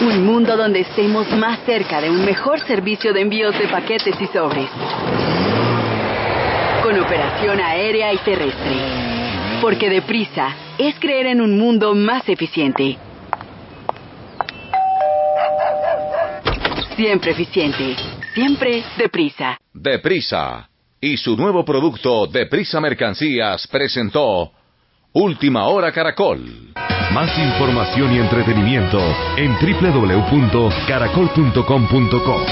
Un mundo donde estemos más cerca de un mejor servicio de envíos de paquetes y sobres. Con operación aérea y terrestre. Porque deprisa es creer en un mundo más eficiente. Siempre eficiente. Siempre deprisa. Deprisa. Y su nuevo producto, Deprisa Mercancías, presentó Última Hora Caracol. Más información y entretenimiento en www.caracol.com.co.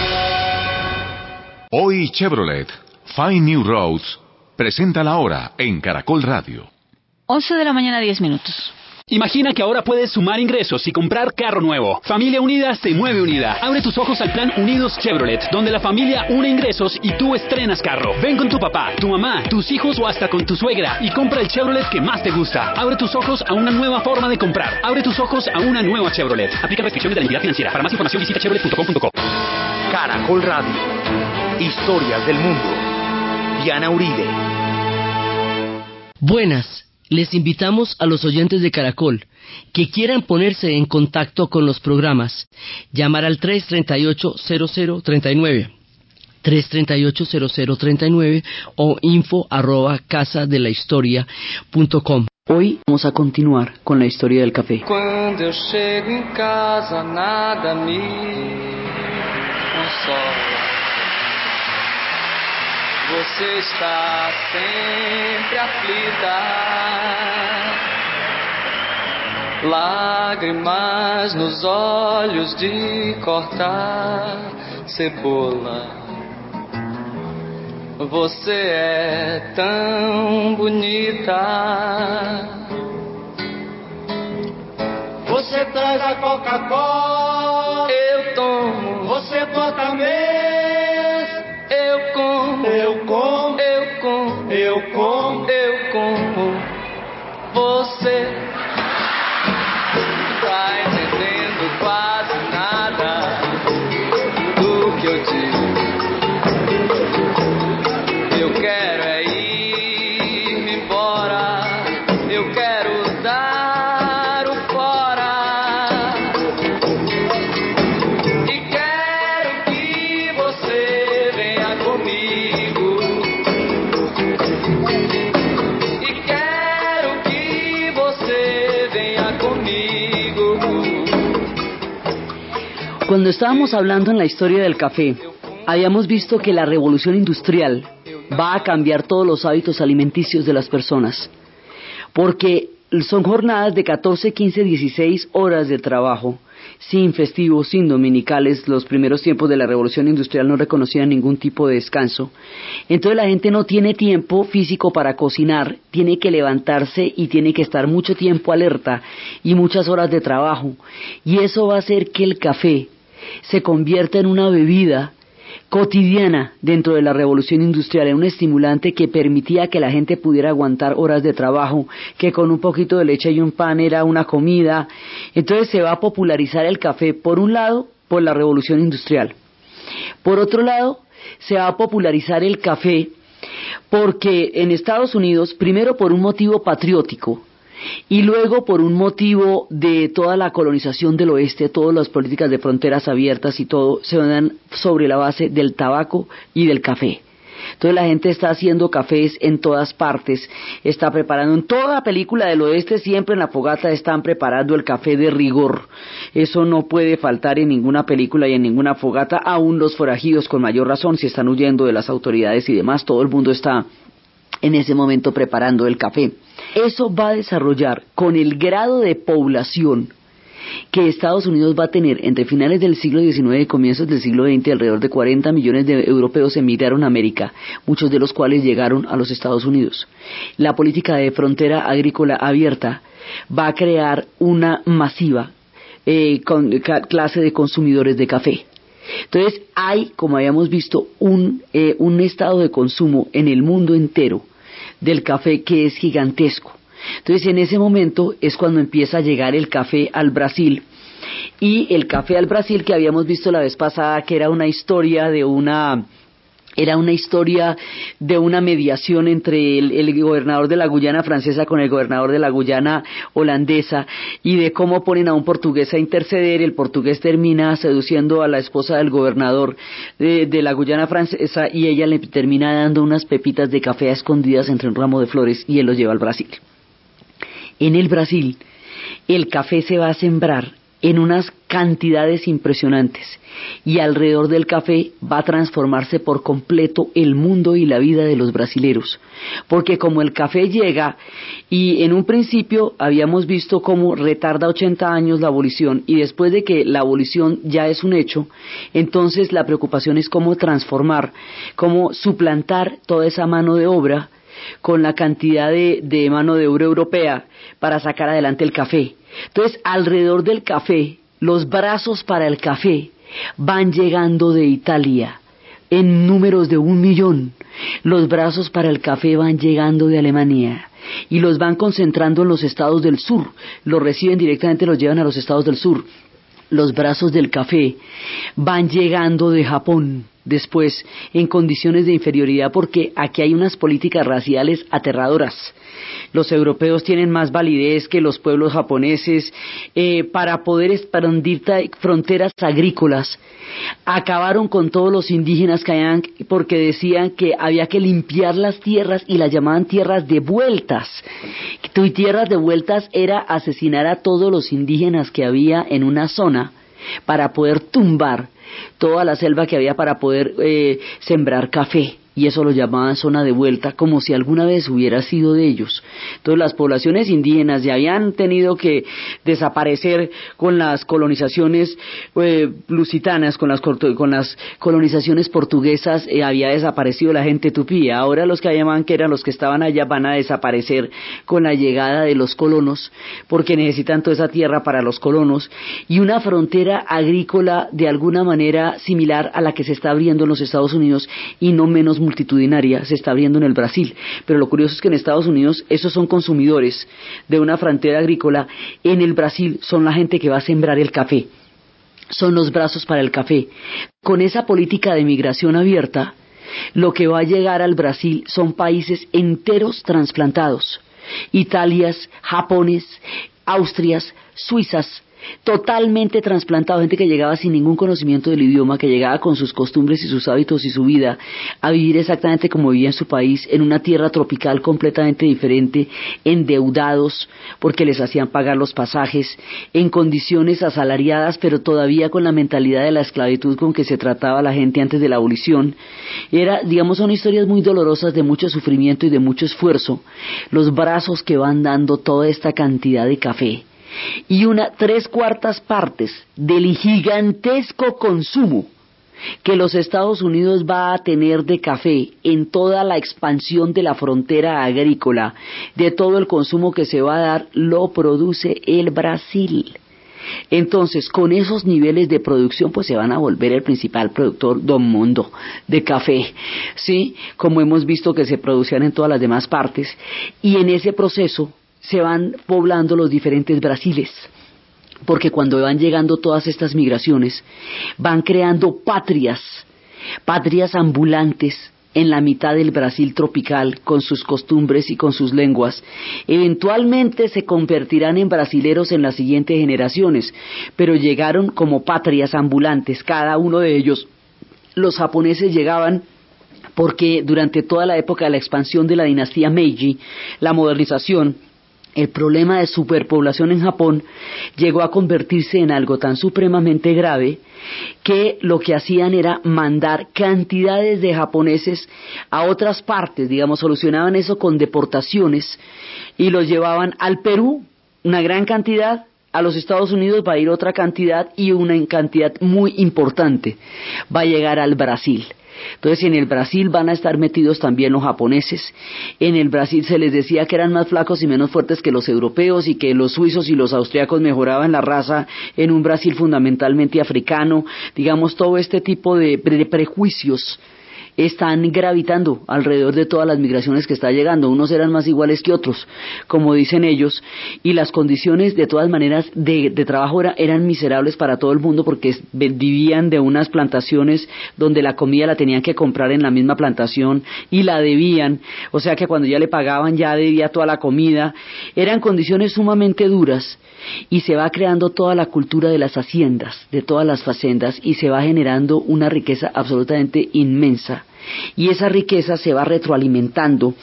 Hoy Chevrolet, Fine New Roads, presenta la hora en Caracol Radio. 11 de la mañana, 10 minutos. Imagina que ahora puedes sumar ingresos y comprar carro nuevo. Familia Unida se mueve unida. Abre tus ojos al plan Unidos Chevrolet, donde la familia une ingresos y tú estrenas carro. Ven con tu papá, tu mamá, tus hijos o hasta con tu suegra y compra el Chevrolet que más te gusta. Abre tus ojos a una nueva forma de comprar. Abre tus ojos a una nueva Chevrolet. Aplica restricciones de la entidad financiera. Para más información visita chevrolet.com.co. Caracol Radio. Historias del mundo. Diana Uribe. Buenas. Les invitamos a los oyentes de Caracol que quieran ponerse en contacto con los programas, llamar al 338-0039, 338-0039 o info arroba casa de la historia punto com. Hoy vamos a continuar con la historia del café. Quando eu chego em casa, nada me consola. Você está sempre aflita. Lágrimas nos olhos de cortar cebola. Você é tão bonita. Você traz a Coca-Cola. Eu tomo. Você bota a Eu como. Eu como. Eu como. Cuando estábamos hablando en la historia del café, habíamos visto que la revolución industrial va a cambiar todos los hábitos alimenticios de las personas, porque son jornadas de 14, 15, 16 horas de trabajo, sin festivos, sin dominicales. Los primeros tiempos de la revolución industrial no reconocían ningún tipo de descanso. Entonces la gente no tiene tiempo físico para cocinar, tiene que levantarse y tiene que estar mucho tiempo alerta y muchas horas de trabajo. Y eso va a hacer que el café se convierta en una bebida cotidiana dentro de la revolución industrial, en un estimulante que permitía que la gente pudiera aguantar horas de trabajo, que con un poquito de leche y un pan era una comida. Entonces se va a popularizar el café, por un lado, por la revolución industrial. Por otro lado, se va a popularizar el café porque en Estados Unidos, primero por un motivo patriótico, y luego por un motivo de toda la colonización del oeste, todas las políticas de fronteras abiertas y todo se dan sobre la base del tabaco y del café. Entonces la gente está haciendo cafés en todas partes, está preparando en toda película del oeste, siempre en la fogata están preparando el café de rigor. Eso no puede faltar en ninguna película y en ninguna fogata, aún los forajidos con mayor razón, si están huyendo de las autoridades y demás, todo el mundo está en ese momento preparando el café. Eso va a desarrollar con el grado de población que Estados Unidos va a tener entre finales del siglo XIX y comienzos del siglo XX, alrededor de 40 millones de europeos emigraron a América, muchos de los cuales llegaron a los Estados Unidos. La política de frontera agrícola abierta va a crear una masiva eh, clase de consumidores de café. Entonces hay, como habíamos visto, un, eh, un estado de consumo en el mundo entero del café que es gigantesco. Entonces en ese momento es cuando empieza a llegar el café al Brasil. Y el café al Brasil que habíamos visto la vez pasada, que era una historia de una era una historia de una mediación entre el, gobernador de la Guyana francesa con el gobernador de la Guyana holandesa y de cómo ponen a un portugués a interceder. El portugués termina seduciendo a la esposa del gobernador de, la Guyana francesa y ella le termina dando unas pepitas de café escondidas entre un ramo de flores y él los lleva al Brasil. En el Brasil, el café se va a sembrar en unas cantidades impresionantes y alrededor del café va a transformarse por completo el mundo y la vida de los brasileros. Porque como el café llega y en un principio habíamos visto cómo retarda 80 años la abolición y después de que la abolición ya es un hecho, entonces la preocupación es cómo transformar, cómo suplantar toda esa mano de obra con la cantidad de, de mano de obra europea para sacar adelante el café. Entonces, alrededor del café, los brazos para el café van llegando de Italia en números de un millón. Los brazos para el café van llegando de Alemania y los van concentrando en los estados del sur. Los reciben directamente, los llevan a los estados del sur. Los brazos del café van llegando de Japón después en condiciones de inferioridad porque aquí hay unas políticas raciales aterradoras los europeos tienen más validez que los pueblos japoneses eh, para poder expandir fronteras agrícolas. Acabaron con todos los indígenas que porque decían que había que limpiar las tierras y las llamaban tierras de vueltas. Tu tierras de vueltas era asesinar a todos los indígenas que había en una zona para poder tumbar toda la selva que había para poder eh, sembrar café y eso lo llamaban zona de vuelta, como si alguna vez hubiera sido de ellos. Entonces las poblaciones indígenas ya habían tenido que desaparecer con las colonizaciones eh, lusitanas, con las, con las colonizaciones portuguesas, eh, había desaparecido la gente tupí. Ahora los que llaman que eran los que estaban allá van a desaparecer con la llegada de los colonos, porque necesitan toda esa tierra para los colonos, y una frontera agrícola de alguna manera similar a la que se está abriendo en los Estados Unidos y no menos multitudinaria se está abriendo en el Brasil. Pero lo curioso es que en Estados Unidos esos son consumidores de una frontera agrícola. En el Brasil son la gente que va a sembrar el café. Son los brazos para el café. Con esa política de migración abierta, lo que va a llegar al Brasil son países enteros trasplantados. Italias, Japones, Austrias, Suizas, totalmente trasplantado, gente que llegaba sin ningún conocimiento del idioma, que llegaba con sus costumbres y sus hábitos y su vida a vivir exactamente como vivía en su país, en una tierra tropical completamente diferente, endeudados porque les hacían pagar los pasajes, en condiciones asalariadas, pero todavía con la mentalidad de la esclavitud con que se trataba la gente antes de la abolición. Era, digamos, son historias muy dolorosas de mucho sufrimiento y de mucho esfuerzo, los brazos que van dando toda esta cantidad de café y una tres cuartas partes del gigantesco consumo que los Estados Unidos va a tener de café en toda la expansión de la frontera agrícola, de todo el consumo que se va a dar, lo produce el Brasil. Entonces, con esos niveles de producción, pues se van a volver el principal productor del mundo de café, ¿sí? Como hemos visto que se producían en todas las demás partes. Y en ese proceso, se van poblando los diferentes Brasiles porque cuando van llegando todas estas migraciones, van creando patrias, patrias ambulantes en la mitad del Brasil tropical, con sus costumbres y con sus lenguas. Eventualmente se convertirán en brasileros en las siguientes generaciones, pero llegaron como patrias ambulantes, cada uno de ellos. Los japoneses llegaban porque durante toda la época de la expansión de la dinastía Meiji, la modernización, el problema de superpoblación en Japón llegó a convertirse en algo tan supremamente grave que lo que hacían era mandar cantidades de japoneses a otras partes, digamos, solucionaban eso con deportaciones y los llevaban al Perú, una gran cantidad, a los Estados Unidos va a ir otra cantidad y una cantidad muy importante va a llegar al Brasil. Entonces en el Brasil van a estar metidos también los japoneses. En el Brasil se les decía que eran más flacos y menos fuertes que los europeos y que los suizos y los austriacos mejoraban la raza en un Brasil fundamentalmente africano. Digamos, todo este tipo de, prejuicios están gravitando alrededor de todas las migraciones que está llegando. Unos eran más iguales que otros, como dicen ellos, y las condiciones de todas maneras de, trabajo eran miserables para todo el mundo porque vivían de unas plantaciones donde la comida la tenían que comprar en la misma plantación y la debían, o sea que cuando ya le pagaban ya debía toda la comida. Eran condiciones sumamente duras y se va creando toda la cultura de las haciendas, de todas las facendas y se va generando una riqueza absolutamente inmensa y esa riqueza se va retroalimentando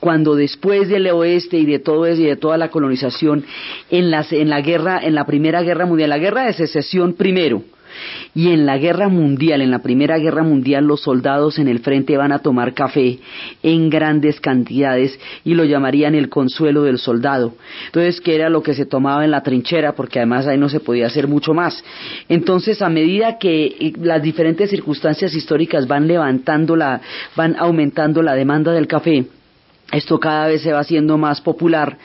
cuando después del oeste y de todo eso y de toda la colonización en, en la guerra en la primera guerra mundial la guerra de secesión primero y en la guerra mundial, en la primera guerra mundial, los soldados en el frente van a tomar café en grandes cantidades y lo llamarían el consuelo del soldado. Entonces, que era lo que se tomaba en la trinchera, porque además ahí no se podía hacer mucho más. Entonces, a medida que eh, las diferentes circunstancias históricas van levantando la, van aumentando la demanda del café, esto cada vez se va haciendo más popular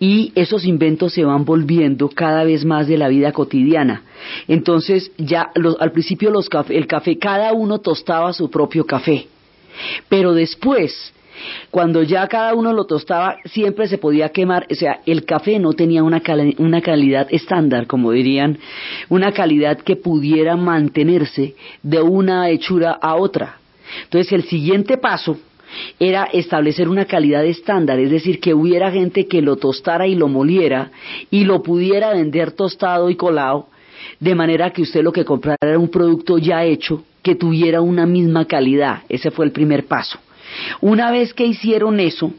y esos inventos se van volviendo cada vez más de la vida cotidiana. Entonces, ya al principio los el café, cada uno tostaba su propio café. Pero después, cuando ya cada uno lo tostaba, siempre se podía quemar, o sea, el café no tenía una, una calidad estándar, como dirían, una calidad que pudiera mantenerse de una hechura a otra. Entonces, el siguiente paso era establecer una calidad estándar, es decir, que hubiera gente que lo tostara y lo moliera y lo pudiera vender tostado y colado, de manera que usted lo que comprara era un producto ya hecho que tuviera una misma calidad. Ese fue el primer paso. Una vez que hicieron eso,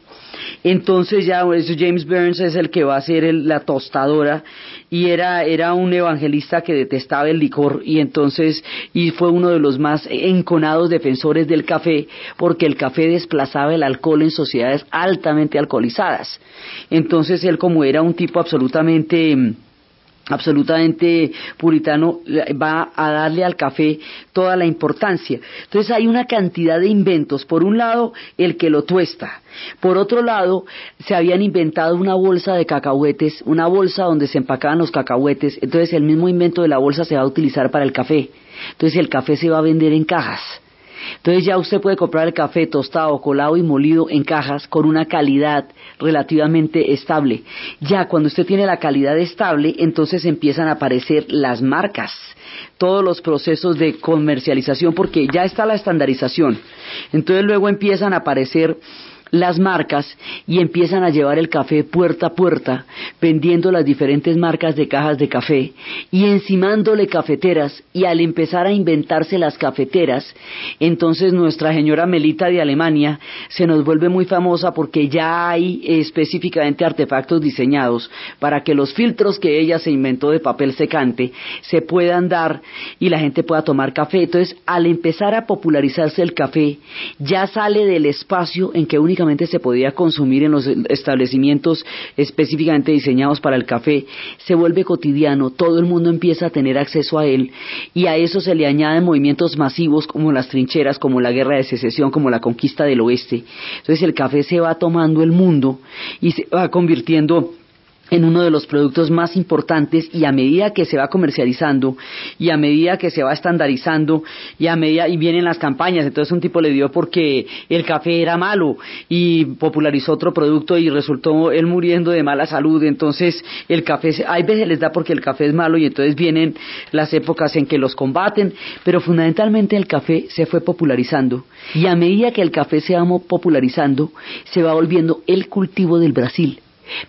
entonces ya James Burns es el que va a ser la tostadora y era, era un evangelista que detestaba el licor y entonces y fue uno de los más enconados defensores del café porque el café desplazaba el alcohol en sociedades altamente alcoholizadas. Entonces él como era un tipo absolutamente absolutamente puritano va a darle al café toda la importancia. Entonces hay una cantidad de inventos. Por un lado, el que lo tuesta. Por otro lado, se habían inventado una bolsa de cacahuetes, una bolsa donde se empacaban los cacahuetes. Entonces el mismo invento de la bolsa se va a utilizar para el café. Entonces el café se va a vender en cajas. Entonces ya usted puede comprar el café tostado, colado y molido en cajas con una calidad relativamente estable. Ya cuando usted tiene la calidad estable, entonces empiezan a aparecer las marcas, todos los procesos de comercialización, porque ya está la estandarización. Entonces luego empiezan a aparecer las marcas y empiezan a llevar el café puerta a puerta, vendiendo las diferentes marcas de cajas de café y encimándole cafeteras y al empezar a inventarse las cafeteras, entonces nuestra señora Melita de Alemania se nos vuelve muy famosa porque ya hay específicamente artefactos diseñados para que los filtros que ella se inventó de papel secante se puedan dar y la gente pueda tomar café. Entonces, al empezar a popularizarse el café, ya sale del espacio en que únicamente se podía consumir en los establecimientos específicamente diseñados para el café, se vuelve cotidiano, todo el mundo empieza a tener acceso a él y a eso se le añaden movimientos masivos como las trincheras, como la guerra de secesión, como la conquista del oeste. Entonces el café se va tomando el mundo y se va convirtiendo en uno de los productos más importantes y a medida que se va comercializando y a medida que se va estandarizando y a medida y vienen las campañas, entonces un tipo le dio porque el café era malo y popularizó otro producto y resultó él muriendo de mala salud, entonces el café hay veces les da porque el café es malo y entonces vienen las épocas en que los combaten, pero fundamentalmente el café se fue popularizando. Y a medida que el café se va popularizando se va volviendo el cultivo del Brasil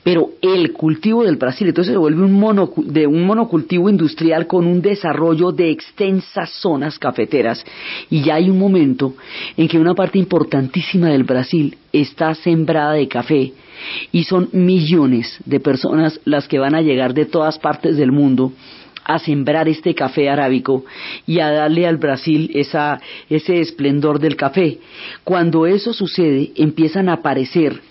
pero el cultivo del Brasil entonces se vuelve un, de un monocultivo industrial con un desarrollo de extensas zonas cafeteras y ya hay un momento en que una parte importantísima del Brasil está sembrada de café y son millones de personas las que van a llegar de todas partes del mundo a sembrar este café arábico y a darle al Brasil ese esplendor del café. Cuando eso sucede, empiezan a aparecer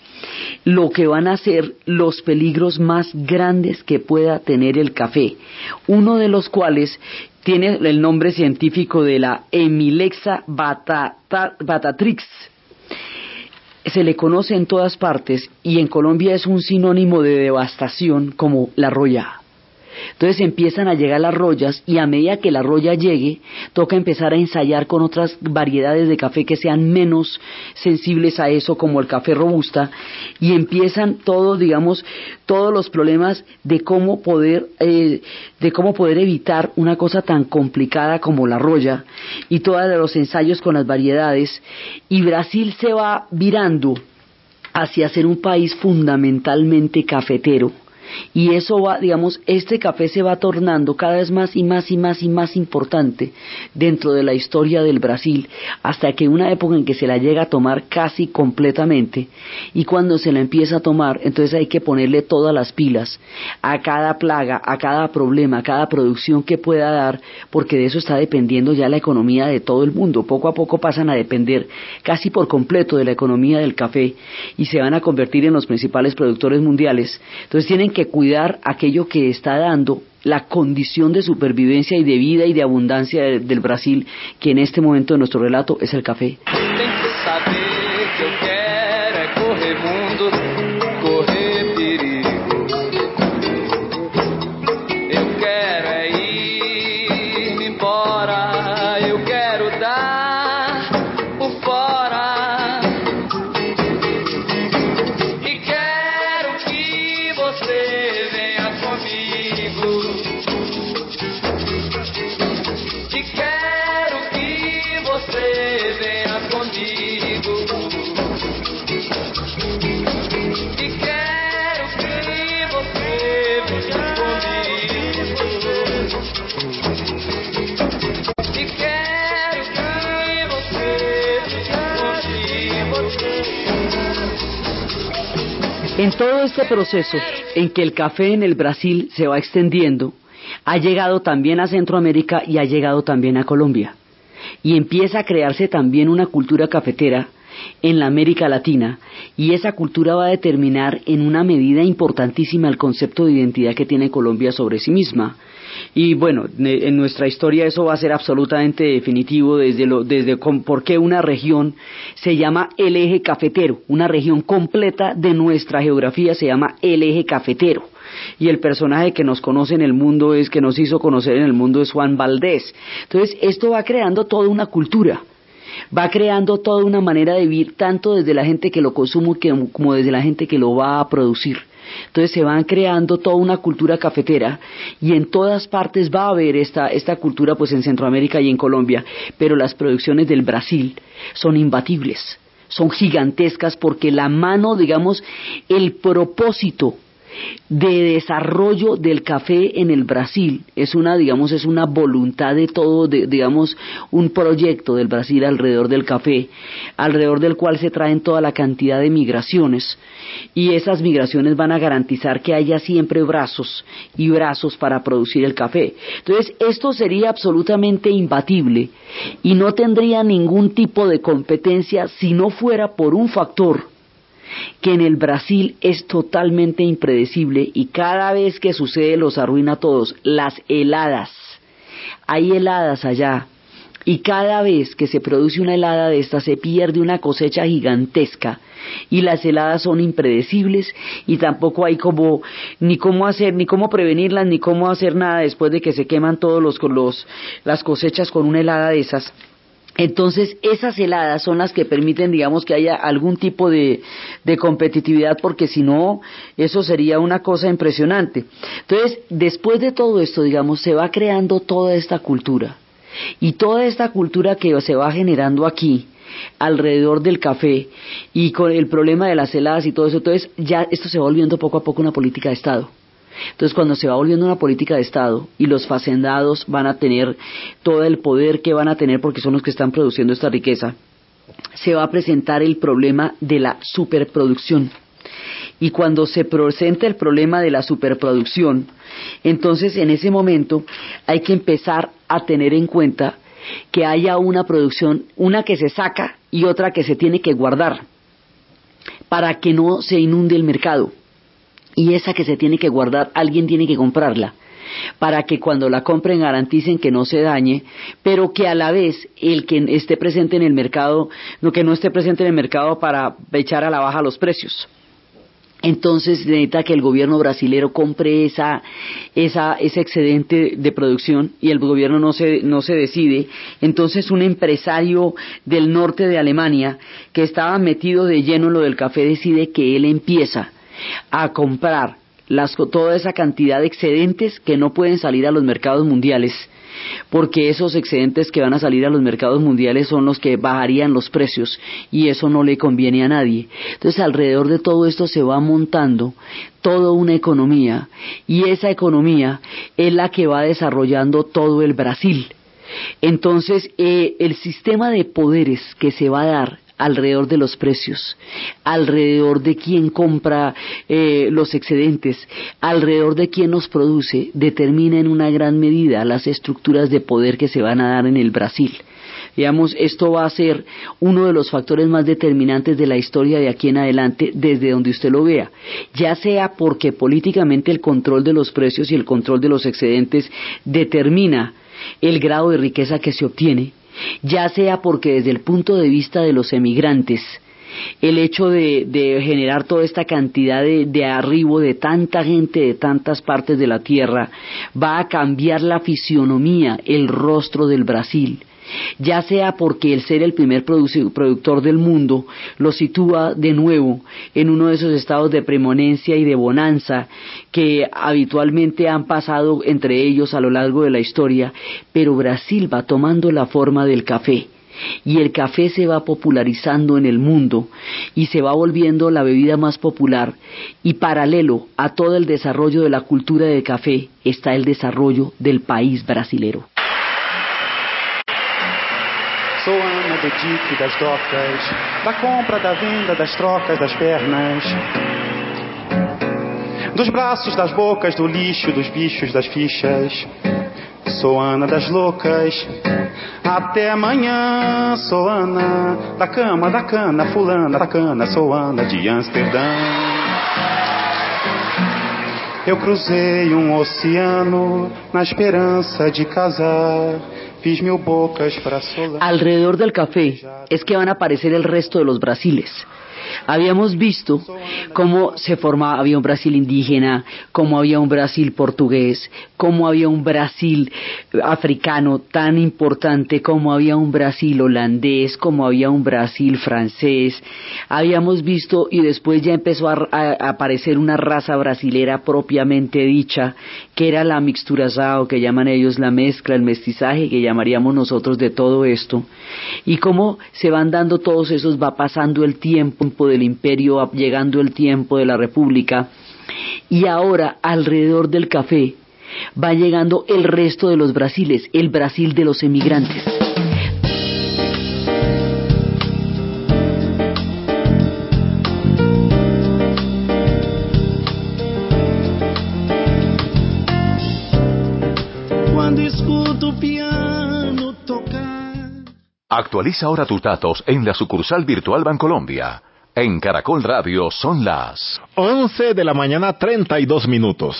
lo que van a ser los peligros más grandes que pueda tener el café, uno de los cuales tiene el nombre científico de la Emilexa batatrix. Se le conoce en todas partes y en Colombia es un sinónimo de devastación como la roya. Entonces empiezan a llegar las rollas y a medida que la roya llegue, toca empezar a ensayar con otras variedades de café que sean menos sensibles a eso, como el café robusta, y empiezan todos, digamos, todos los problemas de cómo poder, eh, de cómo poder evitar una cosa tan complicada como la roya y todos los ensayos con las variedades. Y Brasil se va virando hacia ser un país fundamentalmente cafetero y eso va, digamos, este café se va tornando cada vez más y más y más y más importante dentro de la historia del Brasil, hasta que una época en que se la llega a tomar casi completamente, y cuando se la empieza a tomar, entonces hay que ponerle todas las pilas a cada plaga, a cada problema, a cada producción que pueda dar, porque de eso está dependiendo ya la economía de todo el mundo. Poco a poco pasan a depender casi por completo de la economía del café y se van a convertir en los principales productores mundiales. Entonces tienen que que cuidar aquello que está dando la condición de supervivencia y de vida y de abundancia del Brasil, que en este momento de nuestro relato es el café. Todo este proceso en que el café en el Brasil se va extendiendo, ha llegado también a Centroamérica y ha llegado también a Colombia. Y empieza a crearse también una cultura cafetera en la América Latina y esa cultura va a determinar en una medida importantísima el concepto de identidad que tiene Colombia sobre sí misma. Y bueno, en nuestra historia eso va a ser absolutamente definitivo desde, lo, desde por qué una región se llama el eje cafetero. Una región completa de nuestra geografía se llama el eje cafetero y el personaje que nos conoce en el mundo es que nos hizo conocer en el mundo es Juan Valdés. Entonces, esto va creando toda una cultura, va creando toda una manera de vivir tanto desde la gente que lo consume como desde la gente que lo va a producir. Entonces se van creando toda una cultura cafetera y en todas partes va a haber esta, esta cultura pues en Centroamérica y en Colombia, pero las producciones del Brasil son imbatibles, son gigantescas porque la mano, digamos, el propósito de desarrollo del café en el Brasil. Es una, digamos, es una voluntad de todo, digamos, un proyecto del Brasil alrededor del café, alrededor del cual se traen toda la cantidad de migraciones y esas migraciones van a garantizar que haya siempre brazos y brazos para producir el café. Entonces, esto sería absolutamente imbatible y no tendría ningún tipo de competencia si no fuera por un factor que en el Brasil es totalmente impredecible y cada vez que sucede los arruina a todos, las heladas. Hay heladas allá y cada vez que se produce una helada de esta se pierde una cosecha gigantesca y las heladas son impredecibles y tampoco hay como ni cómo hacer ni cómo prevenirlas ni cómo hacer nada después de que se queman todos los, los las cosechas con una helada de esas entonces, esas heladas son las que permiten, digamos, que haya algún tipo de, competitividad, porque si no, eso sería una cosa impresionante. Entonces, después de todo esto, digamos, se va creando toda esta cultura. Y toda esta cultura que se va generando aquí, alrededor del café, y con el problema de las heladas y todo eso, entonces ya esto se va volviendo poco a poco una política de Estado. Entonces, cuando se va volviendo una política de Estado y los facendados van a tener todo el poder que van a tener porque son los que están produciendo esta riqueza, se va a presentar el problema de la superproducción. Y cuando se presenta el problema de la superproducción, entonces en ese momento hay que empezar a tener en cuenta que haya una producción, una que se saca y otra que se tiene que guardar, para que no se inunde el mercado y esa que se tiene que guardar alguien tiene que comprarla para que cuando la compren garanticen que no se dañe, pero que a la vez el que esté presente en el mercado, no que no esté presente en el mercado para echar a la baja los precios. entonces necesita que el gobierno brasilero compre esa, esa, ese excedente de producción y el gobierno no se, no se decide. Entonces un empresario del norte de Alemania que estaba metido de lleno en lo del café decide que él empieza a comprar las, toda esa cantidad de excedentes que no pueden salir a los mercados mundiales porque esos excedentes que van a salir a los mercados mundiales son los que bajarían los precios y eso no le conviene a nadie. Entonces alrededor de todo esto se va montando toda una economía y esa economía es la que va desarrollando todo el Brasil. Entonces, eh, el sistema de poderes que se va a dar alrededor de los precios, alrededor de quién compra eh, los excedentes, alrededor de quién los produce, determina en una gran medida las estructuras de poder que se van a dar en el Brasil. Digamos, esto va a ser uno de los factores más determinantes de la historia de aquí en adelante, desde donde usted lo vea. Ya sea porque políticamente el control de los precios y el control de los excedentes determina el grado de riqueza que se obtiene, ya sea porque desde el punto de vista de los emigrantes, el hecho de, generar toda esta cantidad de, de, arribo de tanta gente de tantas partes de la tierra va a cambiar la fisionomía, el rostro del Brasil ya sea porque el ser el primer productor del mundo lo sitúa de nuevo en uno de esos estados de premonencia y de bonanza que habitualmente han pasado entre ellos a lo largo de la historia, pero Brasil va tomando la forma del café y el café se va popularizando en el mundo y se va volviendo la bebida más popular y paralelo a todo el desarrollo de la cultura de café está el desarrollo del país brasilero. Do dique das docas, da compra, da venda, das trocas, das pernas. Dos braços, das bocas, do lixo, dos bichos, das fichas. Sou Ana das loucas. Até amanhã, sou Ana da cama, da cana, fulana da cana, sou Ana de Amsterdã. Eu cruzei um oceano na esperança de casar Alrededor del café es que van a aparecer el resto de los brasiles. Habíamos visto cómo se formaba, había un Brasil indígena, cómo había un Brasil portugués, cómo había un Brasil africano tan importante, cómo había un Brasil holandés, cómo había un Brasil francés. Habíamos visto y después ya empezó a, aparecer una raza brasilera propiamente dicha, que era la mixturazao, que llaman ellos la mezcla, el mestizaje, que llamaríamos nosotros de todo esto. Y cómo se van dando todos esos, va pasando el tiempo del imperio, llegando el tiempo de la república, y ahora alrededor del café va llegando el resto de los Brasiles, el Brasil de los emigrantes. Actualiza ahora tus datos en la sucursal virtual Bancolombia. En Caracol Radio son las 11 de la mañana 32 minutos.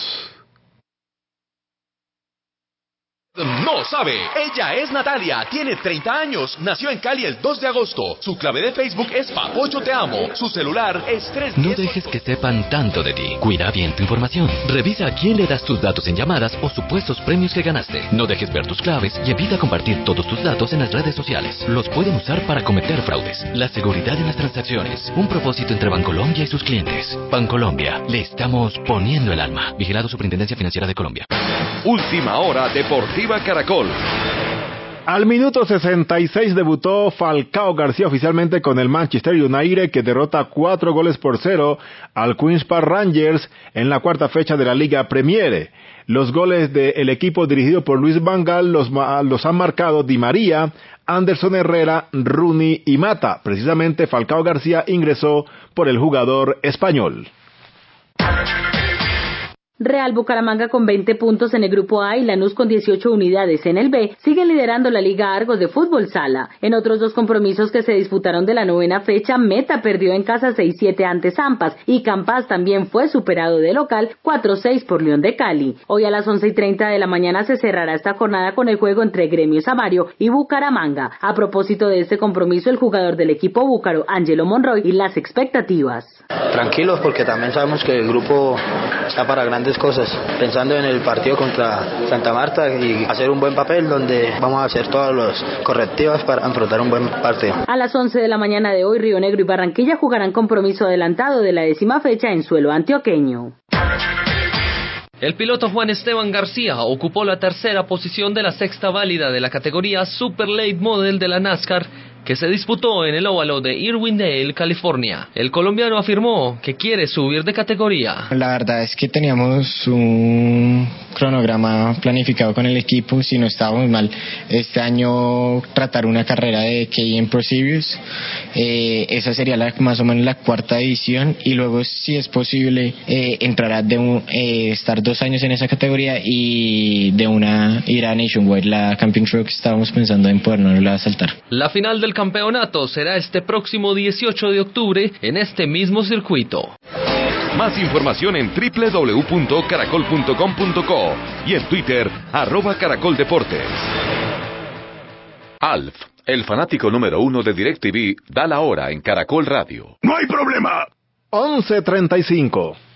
No sabe. Ella es Natalia, tiene 30 años, nació en Cali el 2 de agosto. Su clave de Facebook es Papocho Te Amo. Su celular es 3 No dejes que sepan tanto de ti. Cuida bien tu información. Revisa a quién le das tus datos en llamadas o supuestos premios que ganaste. No dejes ver tus claves y evita compartir todos tus datos en las redes sociales. Los pueden usar para cometer fraudes. La seguridad en las transacciones. Un propósito entre Bancolombia y sus clientes. Bancolombia, le estamos poniendo el alma. Vigilado Superintendencia Financiera de Colombia. Última hora deportiva Caracol. Al minuto 66 debutó Falcao García oficialmente con el Manchester United que derrota cuatro goles por cero al Queens Park Rangers en la cuarta fecha de la Liga Premier. Los goles del equipo dirigido por Luis Vangal los, los han marcado Di María, Anderson Herrera, Rooney y Mata. Precisamente Falcao García ingresó por el jugador español. Real Bucaramanga con 20 puntos en el grupo A y Lanús con 18 unidades en el B siguen liderando la Liga Argos de Fútbol Sala. En otros dos compromisos que se disputaron de la novena fecha, Meta perdió en casa 6-7 ante Zampas y Campas también fue superado de local 4-6 por León de Cali. Hoy a las 11 y 30 de la mañana se cerrará esta jornada con el juego entre Gremio Samario y Bucaramanga. A propósito de este compromiso, el jugador del equipo búcaro, Angelo Monroy, y las expectativas. Tranquilos porque también sabemos que el grupo está para grandes cosas, pensando en el partido contra Santa Marta y hacer un buen papel donde vamos a hacer todos los correctivos para enfrentar un buen partido. A las 11 de la mañana de hoy, Río Negro y Barranquilla jugarán compromiso adelantado de la décima fecha en suelo antioqueño. El piloto Juan Esteban García ocupó la tercera posición de la sexta válida de la categoría Super Late Model de la NASCAR que se disputó en el óvalo de Irwindale, California. El colombiano afirmó que quiere subir de categoría. La verdad es que teníamos un cronograma planificado con el equipo, si no estábamos mal. Este año tratar una carrera de KM Pro Series, eh, esa sería la, más o menos la cuarta edición y luego si es posible eh, entrará de un, eh, estar dos años en esa categoría y de una ir a Nationwide, la Camping Truck estábamos pensando en podernos saltar. La final del campeonato será este próximo 18 de octubre en este mismo circuito. Más información en www.caracol.com.co y en Twitter, arroba caracoldeportes. Alf, el fanático número uno de DirecTV, da la hora en Caracol Radio. ¡No hay problema! 11.35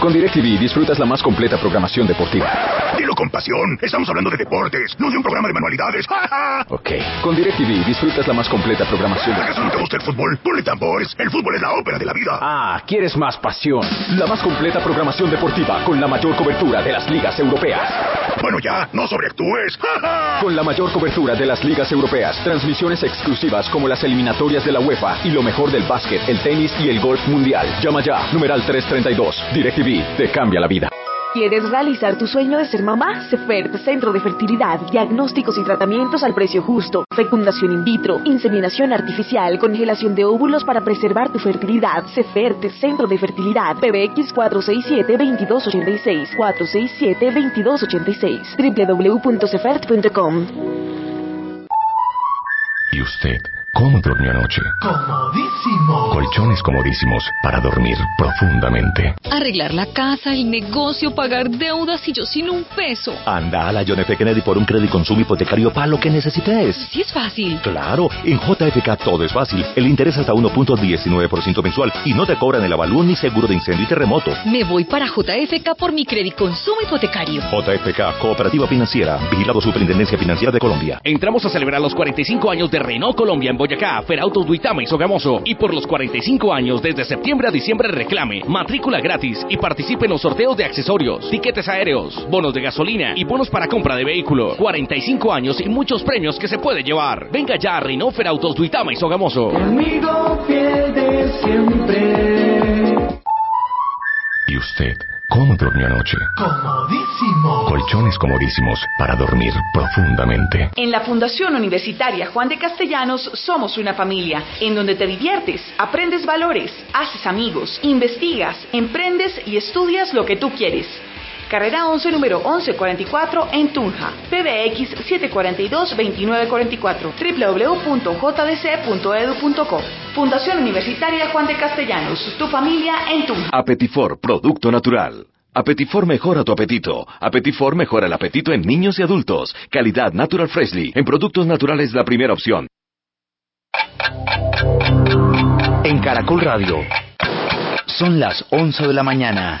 con DirecTV disfrutas la más completa programación deportiva. Dilo con pasión. Estamos hablando de deportes, no de un programa de manualidades. ok. Con DirecTV disfrutas la más completa programación. ¿Acaso no te gusta el fútbol? Ponle tambores. El fútbol es la ópera de la vida. Ah, ¿quieres más pasión? La más completa programación deportiva con la mayor cobertura de las ligas europeas. Bueno, ya, no sobreactúes. con la mayor cobertura de las ligas europeas, transmisiones exclusivas como las eliminatorias de la UEFA y lo mejor del básquet, el tenis y el golf mundial. Llama ya, numeral 332. DirecTV te cambia la vida. ¿Quieres realizar tu sueño de ser mamá? CEFERT, Centro de Fertilidad, diagnósticos y tratamientos al precio justo, fecundación in vitro, inseminación artificial, congelación de óvulos para preservar tu fertilidad. CEFERT, Centro de Fertilidad, PBX 467-2286, 467-2286, www.cefert.com. ¿Y usted? ¿Cómo durmió anoche? Comodísimo. Colchones comodísimos para dormir profundamente. Arreglar la casa, el negocio, pagar deudas y yo sin un peso. Anda a la John F. Kennedy por un crédito consumo hipotecario para lo que necesites. Sí es fácil. Claro, en JFK todo es fácil. El interés hasta 1.19% mensual y no te cobran el avalúo ni seguro de incendio y terremoto. Me voy para JFK por mi crédito consumo hipotecario. JFK, Cooperativa Financiera, Vigilado Superintendencia Financiera de Colombia. Entramos a celebrar los 45 años de Renault Colombia en Boyacá, Ferautos Duitama y Sogamoso. Y por los 45 años, desde septiembre a diciembre, reclame, matrícula gratis y participe en los sorteos de accesorios, tiquetes aéreos, bonos de gasolina y bonos para compra de vehículo. 45 años y muchos premios que se puede llevar. Venga ya a Renault Ferautos Duitama y Sogamoso. Amigo fiel de siempre. ¿Y usted? ¿Cómo durmió anoche? Comodísimo. Colchones comodísimos para dormir profundamente. En la Fundación Universitaria Juan de Castellanos somos una familia en donde te diviertes, aprendes valores, haces amigos, investigas, emprendes y estudias lo que tú quieres. Carrera 11, número 1144 en Tunja. PBX 742-2944. www.jdc.edu.co. Fundación Universitaria Juan de Castellanos. Tu familia en Tunja. Apetifor, producto natural. Apetifor mejora tu apetito. Apetifor mejora el apetito en niños y adultos. Calidad Natural Freshly. En productos naturales la primera opción. En Caracol Radio. Son las 11 de la mañana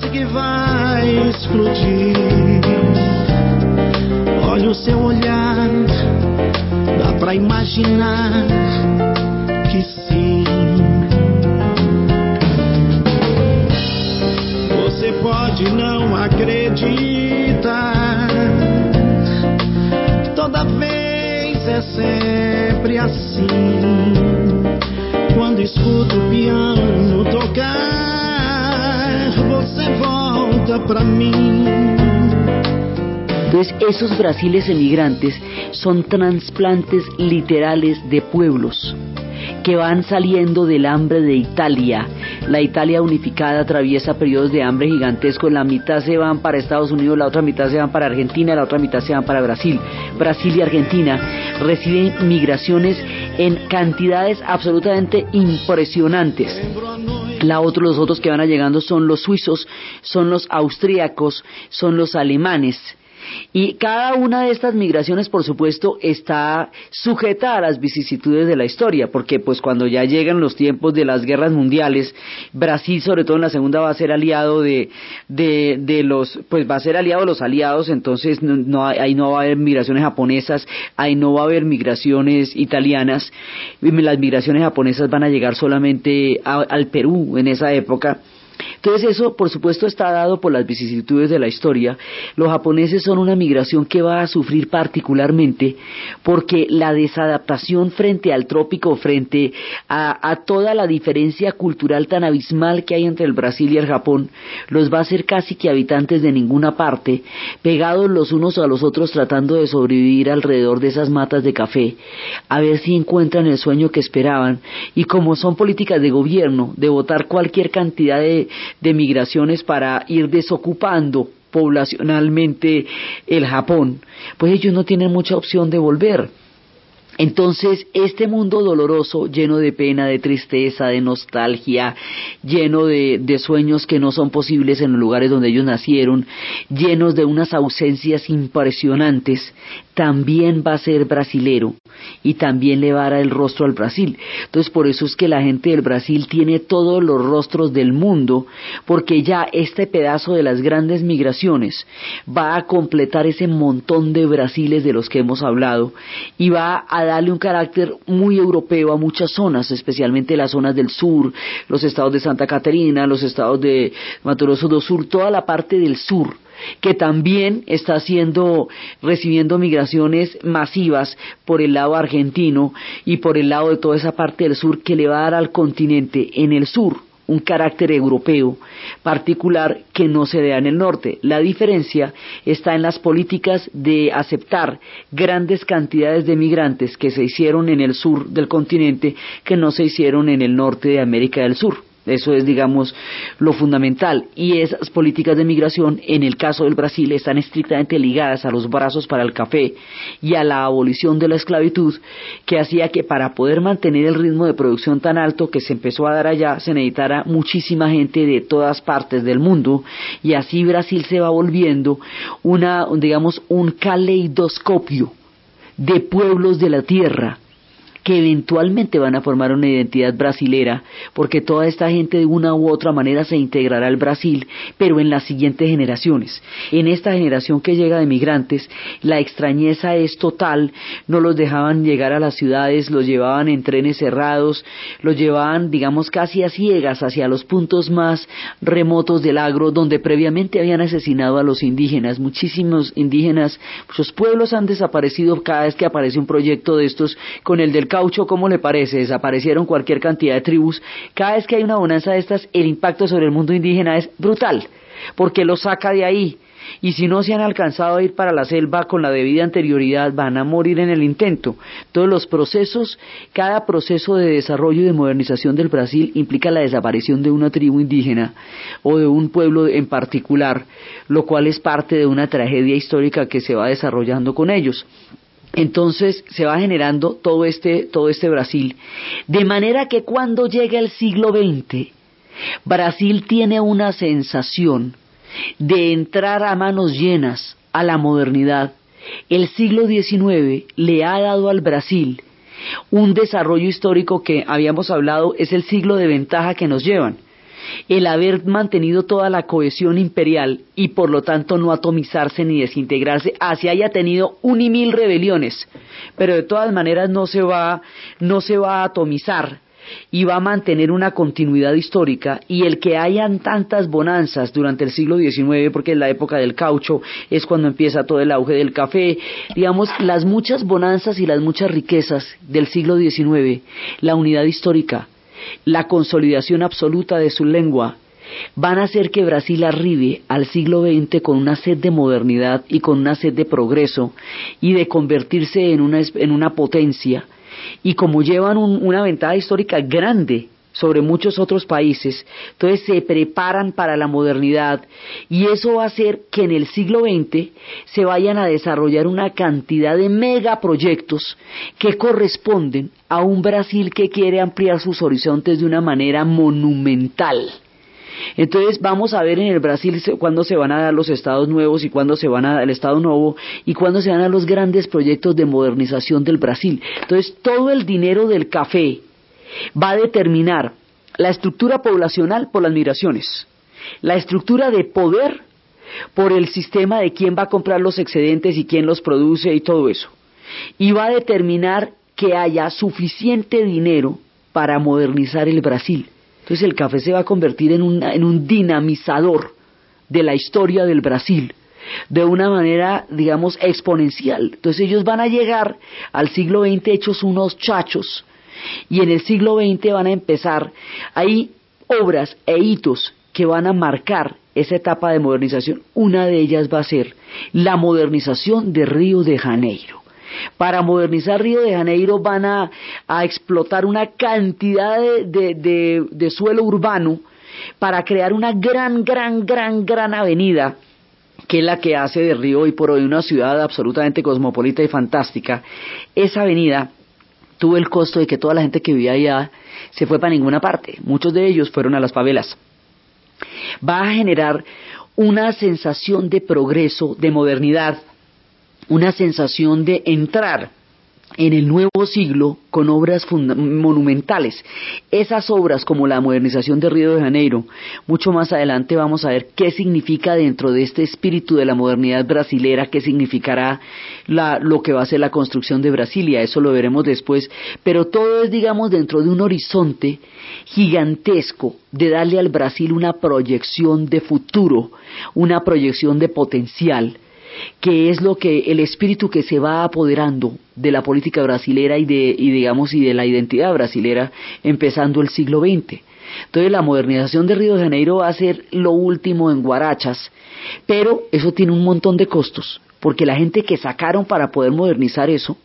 Parece que vai explodir. Olha o seu olhar, dá pra imaginar que sim. Você pode não acreditar. Toda vez é sempre assim. Quando escuto o piano tocar, volta pra mim. Entonces, esos brasiles emigrantes son trasplantes literales de pueblos que van saliendo del hambre de Italia. La Italia unificada atraviesa periodos de hambre gigantescos, la mitad se van para Estados Unidos, la otra mitad se van para Argentina, la otra mitad se van para Brasil. Brasil y Argentina reciben migraciones en cantidades absolutamente impresionantes. La otro, los otros que van llegando son los suizos, son los austríacos, son los alemanes. Y cada una de estas migraciones, por supuesto, está sujeta a las vicisitudes de la historia, porque pues cuando ya llegan los tiempos de las guerras mundiales, Brasil, sobre todo en la segunda, va a ser aliado de, de, de los, pues va a ser aliado de los aliados, entonces no, no, ahí no va a haber migraciones japonesas, ahí no va a haber migraciones italianas, las migraciones japonesas van a llegar solamente a, al Perú en esa época. Entonces eso, por supuesto, está dado por las vicisitudes de la historia. Los japoneses son una migración que va a sufrir particularmente porque la desadaptación frente al trópico, frente a, a, toda la diferencia cultural tan abismal que hay entre el Brasil y el Japón, los va a hacer casi que habitantes de ninguna parte, pegados los unos a los otros tratando de sobrevivir alrededor de esas matas de café, a ver si encuentran el sueño que esperaban. Y como son políticas de gobierno, de votar cualquier cantidad de de migraciones para ir desocupando poblacionalmente el Japón, pues ellos no tienen mucha opción de volver. Entonces, este mundo doloroso, lleno de pena, de tristeza, de nostalgia, lleno de, de, sueños que no son posibles en los lugares donde ellos nacieron, llenos de unas ausencias impresionantes, también va a ser brasilero y también le va a dar el rostro al Brasil. Entonces, por eso es que la gente del Brasil tiene todos los rostros del mundo, porque ya este pedazo de las grandes migraciones va a completar ese montón de Brasiles de los que hemos hablado y va a darle un carácter muy europeo a muchas zonas, especialmente las zonas del sur, los estados de Santa Catarina, los estados de Mato Grosso do Sur, toda la parte del sur que también está haciendo, recibiendo migraciones masivas por el lado argentino y por el lado de toda esa parte del sur que le va a dar al continente en el sur un carácter europeo particular que no se da en el norte. La diferencia está en las políticas de aceptar grandes cantidades de migrantes que se hicieron en el sur del continente que no se hicieron en el norte de América del Sur. Eso es, digamos, lo fundamental. Y esas políticas de migración, en el caso del Brasil, están estrictamente ligadas a los brazos para el café y a la abolición de la esclavitud, que hacía que para poder mantener el ritmo de producción tan alto que se empezó a dar allá, se necesitara muchísima gente de todas partes del mundo. Y así Brasil se va volviendo una, digamos, un caleidoscopio de pueblos de la tierra que eventualmente van a formar una identidad brasilera, porque toda esta gente de una u otra manera se integrará al Brasil, pero en las siguientes generaciones. En esta generación que llega de migrantes, la extrañeza es total, no los dejaban llegar a las ciudades, los llevaban en trenes cerrados, los llevaban, digamos, casi a ciegas hacia los puntos más remotos del agro, donde previamente habían asesinado a los indígenas. Muchísimos indígenas, muchos pueblos han desaparecido cada vez que aparece un proyecto de estos con el del caucho, ¿cómo le parece? Desaparecieron cualquier cantidad de tribus. Cada vez que hay una bonanza de estas, el impacto sobre el mundo indígena es brutal, porque lo saca de ahí. Y si no se han alcanzado a ir para la selva con la debida anterioridad, van a morir en el intento. Todos los procesos, cada proceso de desarrollo y de modernización del Brasil implica la desaparición de una tribu indígena o de un pueblo en particular, lo cual es parte de una tragedia histórica que se va desarrollando con ellos. Entonces se va generando todo este, todo este Brasil. De manera que cuando llega el siglo XX, Brasil tiene una sensación de entrar a manos llenas a la modernidad. El siglo XIX le ha dado al Brasil un desarrollo histórico que habíamos hablado es el siglo de ventaja que nos llevan. El haber mantenido toda la cohesión imperial y por lo tanto no atomizarse ni desintegrarse, así haya tenido un y mil rebeliones, pero de todas maneras no se va, no se va a atomizar y va a mantener una continuidad histórica. Y el que hayan tantas bonanzas durante el siglo XIX, porque es la época del caucho, es cuando empieza todo el auge del café, digamos, las muchas bonanzas y las muchas riquezas del siglo XIX, la unidad histórica, la consolidación absoluta de su lengua, van a hacer que Brasil arribe al siglo XX con una sed de modernidad y con una sed de progreso y de convertirse en una, en una potencia. Y como llevan una ventaja histórica grande sobre muchos otros países, entonces se preparan para la modernidad y eso va a hacer que en el siglo XX se vayan a desarrollar una cantidad de megaproyectos que corresponden a un Brasil que quiere ampliar sus horizontes de una manera monumental. Entonces vamos a ver en el Brasil cuándo se van a dar los estados nuevos y cuándo se van a dar el estado nuevo y cuándo se van a dar los grandes proyectos de modernización del Brasil. Entonces todo el dinero del café va a determinar la estructura poblacional por las migraciones, la estructura de poder por el sistema de quién va a comprar los excedentes y quién los produce y todo eso. Y va a determinar que haya suficiente dinero para modernizar el Brasil. Entonces el café se va a convertir en, un dinamizador de la historia del Brasil de una manera, digamos, exponencial. Entonces ellos van a llegar al siglo XX hechos unos chachos y en el siglo XX van a empezar, hay obras e hitos que van a marcar esa etapa de modernización. Una de ellas va a ser la modernización de Río de Janeiro. Para modernizar Río de Janeiro van a, explotar una cantidad de, suelo urbano para crear una gran, gran, gran, gran avenida que es la que hace de Río hoy por hoy una ciudad absolutamente cosmopolita y fantástica. Esa avenida tuvo el costo de que toda la gente que vivía allá se fue para ninguna parte. Muchos de ellos fueron a las favelas. Va a generar una sensación de progreso, de modernidad, una sensación de entrar en el nuevo siglo con obras monumentales. Esas obras como la modernización de Río de Janeiro, mucho más adelante vamos a ver qué significa dentro de este espíritu de la modernidad brasilera, qué significará lo que va a ser la construcción de Brasilia, eso lo veremos después, pero todo es digamos dentro de un horizonte gigantesco de darle al Brasil una proyección de futuro, una proyección de potencial que es lo que el espíritu que se va apoderando de la política brasilera y de digamos y de la identidad brasilera empezando el siglo XX. Entonces la modernización de Río de Janeiro va a ser lo último en Guarachas, pero eso tiene un montón de costos, porque la gente que sacaron para poder modernizar eso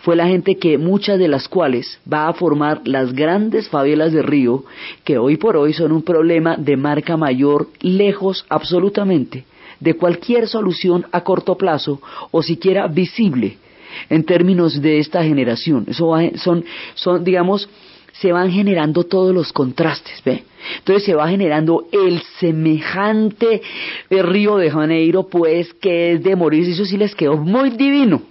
fue la gente que muchas de las cuales va a formar las grandes favelas de Río, que hoy por hoy son un problema de marca mayor lejos absolutamente de cualquier solución a corto plazo o siquiera visible en términos de esta generación. Eso son, son, digamos, se van generando todos los contrastes, ¿ve? Entonces se va generando el semejante Río de Janeiro, pues, que es de morir, eso sí les quedó muy divino.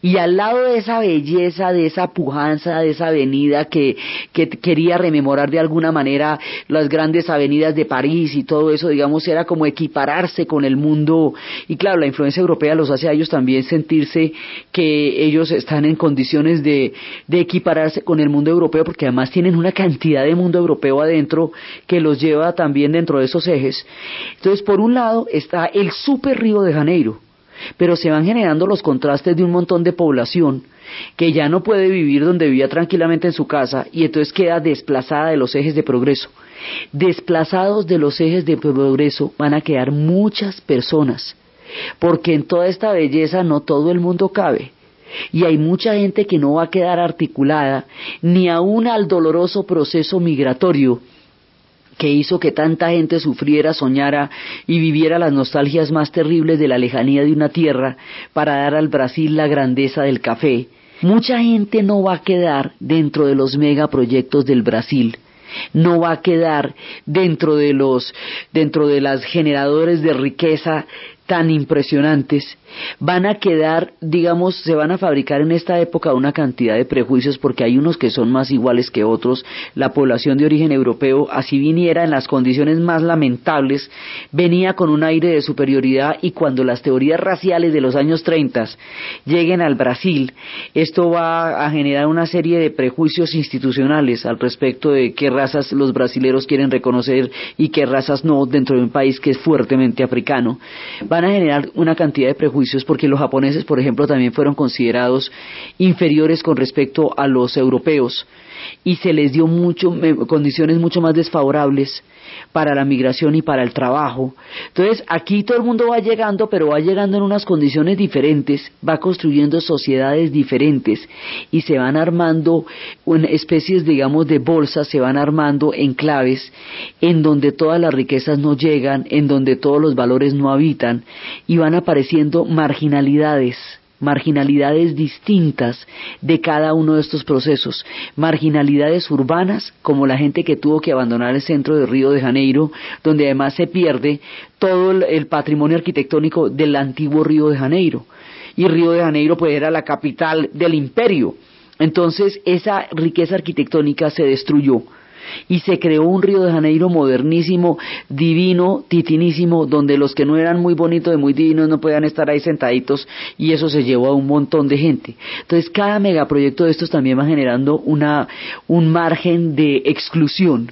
Y al lado de esa belleza, de esa pujanza, de esa avenida que, que quería rememorar de alguna manera las grandes avenidas de París y todo eso, digamos, era como equipararse con el mundo. Y claro, la influencia europea los hace a ellos también sentirse que ellos están en condiciones de, de equipararse con el mundo europeo, porque además tienen una cantidad de mundo europeo adentro que los lleva también dentro de esos ejes. Entonces, por un lado está el super Río de Janeiro, pero se van generando los contrastes de un montón de población que ya no puede vivir donde vivía tranquilamente en su casa y entonces queda desplazada de los ejes de progreso. Desplazados de los ejes de progreso van a quedar muchas personas, porque en toda esta belleza no todo el mundo cabe. Y hay mucha gente que no va a quedar articulada ni aún al doloroso proceso migratorio que hizo que tanta gente sufriera, soñara y viviera las nostalgias más terribles de la lejanía de una tierra para dar al Brasil la grandeza del café. Mucha gente no va a quedar dentro de los megaproyectos del Brasil, no va a quedar dentro de los dentro de las generadores de riqueza tan impresionantes van a quedar, digamos, se van a fabricar en esta época una cantidad de prejuicios porque hay unos que son más iguales que otros. La población de origen europeo, así viniera en las condiciones más lamentables, venía con un aire de superioridad y cuando las teorías raciales de los años 30 lleguen al Brasil, esto va a generar una serie de prejuicios institucionales al respecto de qué razas los brasileros quieren reconocer y qué razas no dentro de un país que es fuertemente africano. Van a generar una cantidad de prejuicios porque los japoneses, por ejemplo, también fueron considerados inferiores con respecto a los europeos y se les dio mucho, condiciones mucho más desfavorables para la migración y para el trabajo. Entonces, aquí todo el mundo va llegando, pero va llegando en unas condiciones diferentes, va construyendo sociedades diferentes y se van armando en especies, digamos, de bolsas, se van armando enclaves en donde todas las riquezas no llegan, en donde todos los valores no habitan y van apareciendo marginalidades marginalidades distintas de cada uno de estos procesos, marginalidades urbanas como la gente que tuvo que abandonar el centro de Río de Janeiro, donde además se pierde todo el patrimonio arquitectónico del antiguo Río de Janeiro. Y Río de Janeiro pues era la capital del imperio. Entonces esa riqueza arquitectónica se destruyó y se creó un Río de Janeiro modernísimo, divino, titinísimo, donde los que no eran muy bonitos y muy divinos no podían estar ahí sentaditos y eso se llevó a un montón de gente. Entonces cada megaproyecto de estos también va generando una, un margen de exclusión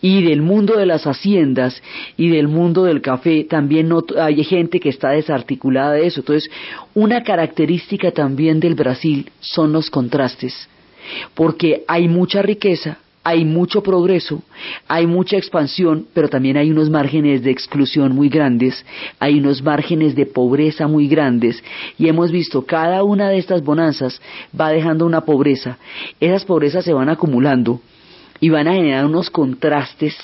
y del mundo de las haciendas y del mundo del café también no, hay gente que está desarticulada de eso. Entonces, una característica también del Brasil son los contrastes, porque hay mucha riqueza, hay mucho progreso, hay mucha expansión, pero también hay unos márgenes de exclusión muy grandes, hay unos márgenes de pobreza muy grandes, y hemos visto cada una de estas bonanzas va dejando una pobreza. Esas pobrezas se van acumulando y van a generar unos contrastes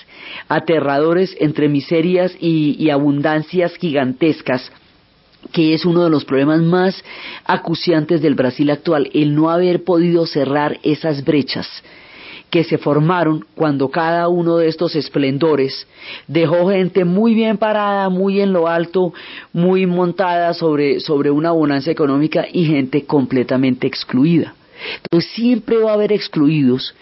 aterradores entre miserias y, y abundancias gigantescas que es uno de los problemas más acuciantes del Brasil actual, el no haber podido cerrar esas brechas que se formaron cuando cada uno de estos esplendores dejó gente muy bien parada, muy en lo alto, muy montada sobre, sobre una bonanza económica y gente completamente excluida. Entonces siempre va a haber excluidos,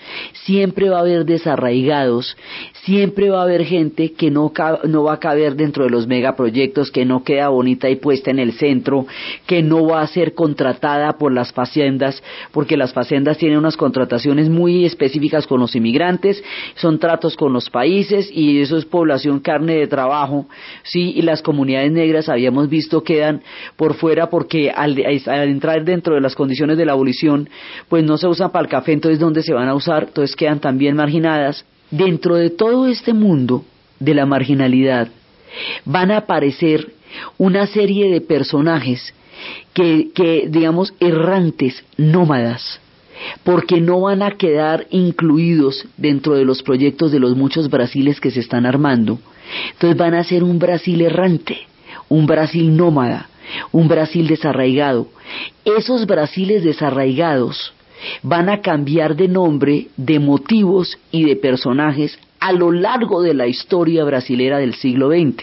siempre va a haber desarraigados, siempre va a haber gente que no, no va a caber dentro de los megaproyectos, que no queda bonita y puesta en el centro, que no va a ser contratada por las faciendas, porque las faciendas tienen unas contrataciones muy específicas con los inmigrantes, son tratos con los países y eso es población carne de trabajo, sí, y las comunidades negras habíamos visto quedan por fuera porque al, al entrar dentro de las condiciones de la abolición, pues no se usan para el café, entonces ¿dónde se van a usar? Entonces quedan también marginadas. Dentro de todo este mundo de la marginalidad van a aparecer una serie de personajes que, que digamos, errantes, nómadas, porque no van a quedar incluidos dentro de los proyectos de los muchos Brasiles que se están armando. Entonces van a ser un Brasil errante, un Brasil nómada, un Brasil desarraigado. Esos Brasiles desarraigados van a cambiar de nombre, de motivos y de personajes a lo largo de la historia brasilera del siglo XX.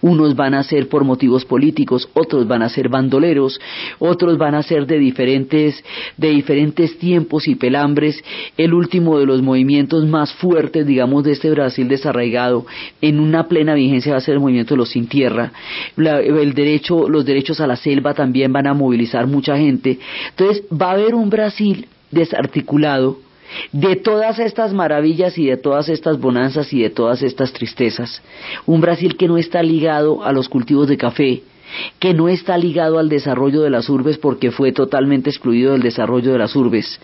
Unos van a ser por motivos políticos, otros van a ser bandoleros, otros van a ser de diferentes, de diferentes tiempos y pelambres. El último de los movimientos más fuertes, digamos, de este Brasil desarraigado, en una plena vigencia va a ser el movimiento de los sin tierra. el derecho, los derechos a la selva también van a movilizar mucha gente. Entonces va a haber un Brasil desarticulado de todas estas maravillas y de todas estas bonanzas y de todas estas tristezas. Un Brasil que no está ligado a los cultivos de café, que no está ligado al desarrollo de las urbes porque fue totalmente excluido del desarrollo de las urbes,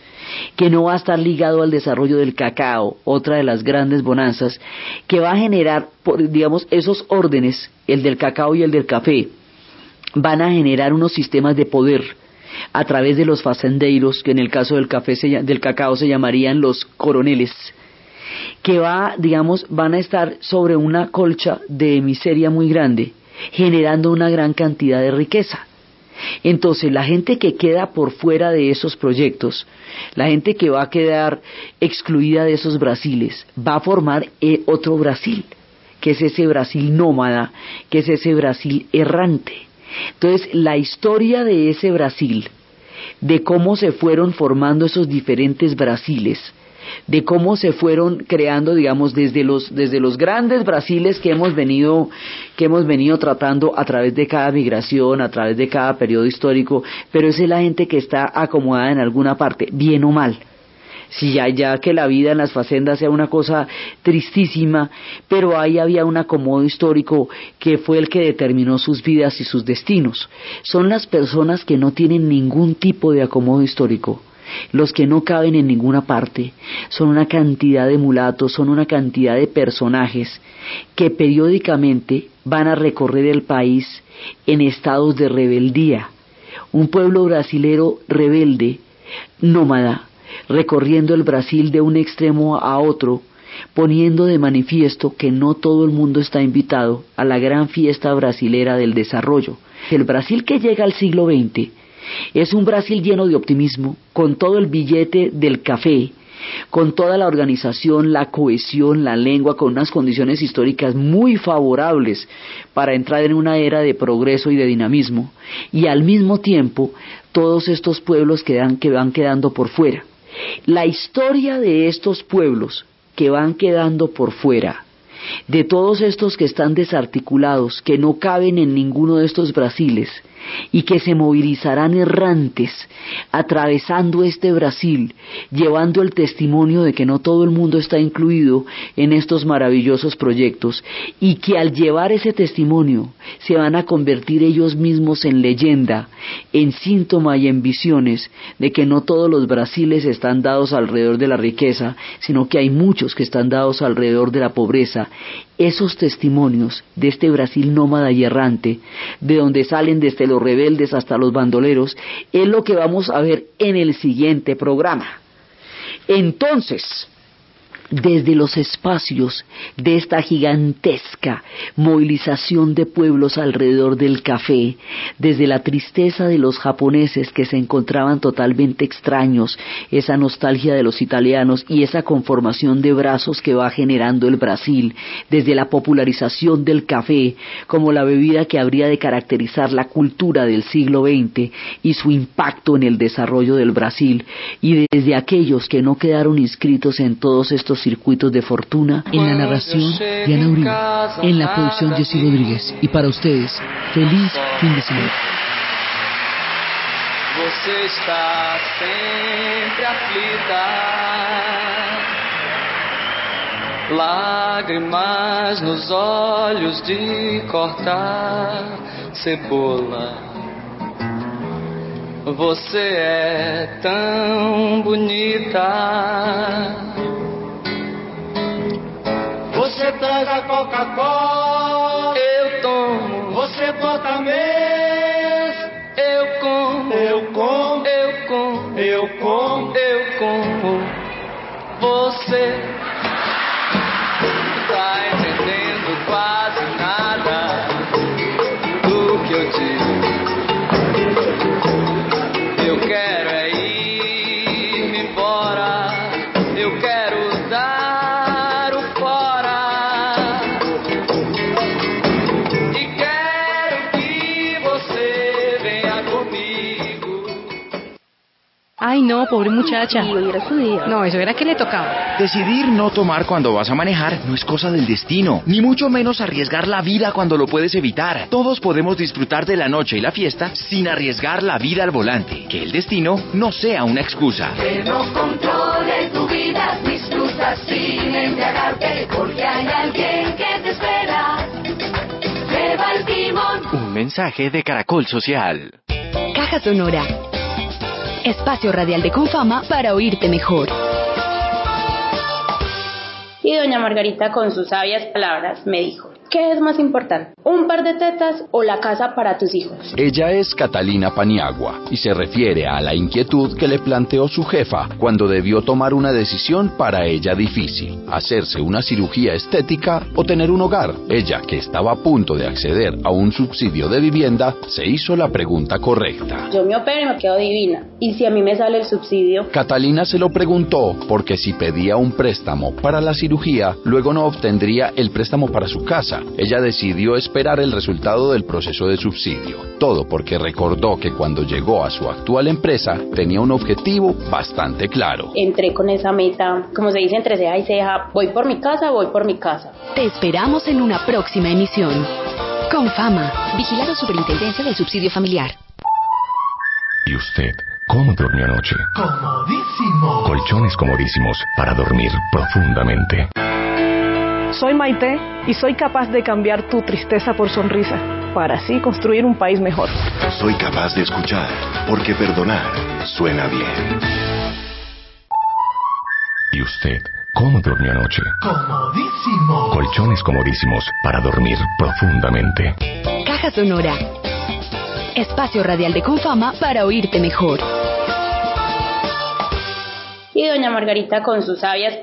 que no va a estar ligado al desarrollo del cacao, otra de las grandes bonanzas, que va a generar, digamos, esos órdenes, el del cacao y el del café, van a generar unos sistemas de poder a través de los facendeiros, que en el caso del, café del cacao se llamarían los coroneles, que va, digamos, van a estar sobre una colcha de miseria muy grande, generando una gran cantidad de riqueza. Entonces, la gente que queda por fuera de esos proyectos, la gente que va a quedar excluida de esos Brasiles, va a formar eh, otro Brasil, que es ese Brasil nómada, que es ese Brasil errante Entonces, la historia de ese Brasil, de cómo se fueron formando esos diferentes Brasiles, de cómo se fueron creando, digamos, desde los, desde los grandes Brasiles que hemos venido, que hemos venido tratando a través de cada migración, a través de cada periodo histórico, pero esa es la gente que está acomodada en alguna parte, bien o mal si ya, que la vida en las facendas sea una cosa tristísima, pero ahí había un acomodo histórico que fue el que determinó sus vidas y sus destinos. Son las personas que no tienen ningún tipo de acomodo histórico, los que no caben en ninguna parte, son una cantidad de mulatos, son una cantidad de personajes que periódicamente van a recorrer el país en estados de rebeldía. Un pueblo brasilero rebelde, nómada, recorriendo el Brasil de un extremo a otro, poniendo de manifiesto que no todo el mundo está invitado a la gran fiesta brasilera del desarrollo. El Brasil que llega al siglo XX es un Brasil lleno de optimismo, con todo el billete del café, con toda la organización, la cohesión, la lengua, con unas condiciones históricas muy favorables para entrar en una era de progreso y de dinamismo, y al mismo tiempo todos estos pueblos que van quedando por fuera. La historia de estos pueblos que van quedando por fuera, de todos estos que están desarticulados, que no caben en ninguno de estos Brasiles, y que se movilizarán errantes atravesando este Brasil, llevando el testimonio de que no todo el mundo está incluido en estos maravillosos proyectos y que al llevar ese testimonio se van a convertir ellos mismos en leyenda, en síntoma y en visiones de que no todos los Brasiles están dados alrededor de la riqueza, sino que hay muchos que están dados alrededor de la pobreza esos testimonios de este Brasil nómada y errante, de donde salen desde los rebeldes hasta los bandoleros, es lo que vamos a ver en el siguiente programa. Entonces, desde los espacios de esta gigantesca movilización de pueblos alrededor del café, desde la tristeza de los japoneses que se encontraban totalmente extraños, esa nostalgia de los italianos y esa conformación de brazos que va generando el Brasil, desde la popularización del café como la bebida que habría de caracterizar la cultura del siglo XX y su impacto en el desarrollo del Brasil, y desde aquellos que no quedaron inscritos en todos estos circuitos de fortuna. En la narración, Diana Uribe. En la producción, Jessy Rodríguez. Y para ustedes, feliz fin de semana. Você está sempre aflita. Lágrimas nos olhos de cortar cebola. Você é tão bonita. Coca-Cola, eu tomo. Você bota mesa, eu como. Eu como, eu como. Eu como, eu como. Você Ay, no, pobre muchacha. No, eso era que le tocaba. Decidir no tomar cuando vas a manejar no es cosa del destino, ni mucho menos arriesgar la vida cuando lo puedes evitar. Todos podemos disfrutar de la noche y la fiesta sin arriesgar la vida al volante. Que el destino no sea una excusa. Que no controle tu vida, disfruta sin embriagarte, porque hay alguien que te espera. Lleva el timón. Un mensaje de Caracol Social. Caja Sonora. Espacio radial de Confama para oírte mejor. Y doña Margarita con sus sabias palabras me dijo, ¿qué es más importante? ¿Un par de tetas o la casa para tus hijos? Ella es Catalina Paniagua y se refiere a la inquietud que le planteó su jefa cuando debió tomar una decisión para ella difícil, hacerse una cirugía estética o tener un hogar. Ella, que estaba a punto de acceder a un subsidio de vivienda, se hizo la pregunta correcta. Yo me opero y me quedo divina. ¿Y si a mí me sale el subsidio? Catalina se lo preguntó porque si pedía un préstamo para la cirugía, luego no obtendría el préstamo para su casa Ella decidió esperar el resultado del proceso de subsidio. Todo porque recordó que cuando llegó a su actual empresa tenía un objetivo bastante claro. Entré con esa meta, como se dice entre ceja y ceja, voy por mi casa, voy por mi casa. Te esperamos en una próxima emisión. Con fama. Vigilado Superintendencia del Subsidio Familiar. ¿Y usted cómo durmió anoche? Comodísimo. Colchones comodísimos para dormir profundamente. Soy Maite y soy capaz de cambiar tu tristeza por sonrisa para así construir un país mejor. Soy capaz de escuchar porque perdonar suena bien. ¿Y usted cómo durmió anoche? Comodísimo. Colchones comodísimos para dormir profundamente. Caja Sonora. Espacio radial de Confama para oírte mejor. Y doña Margarita con sus sabias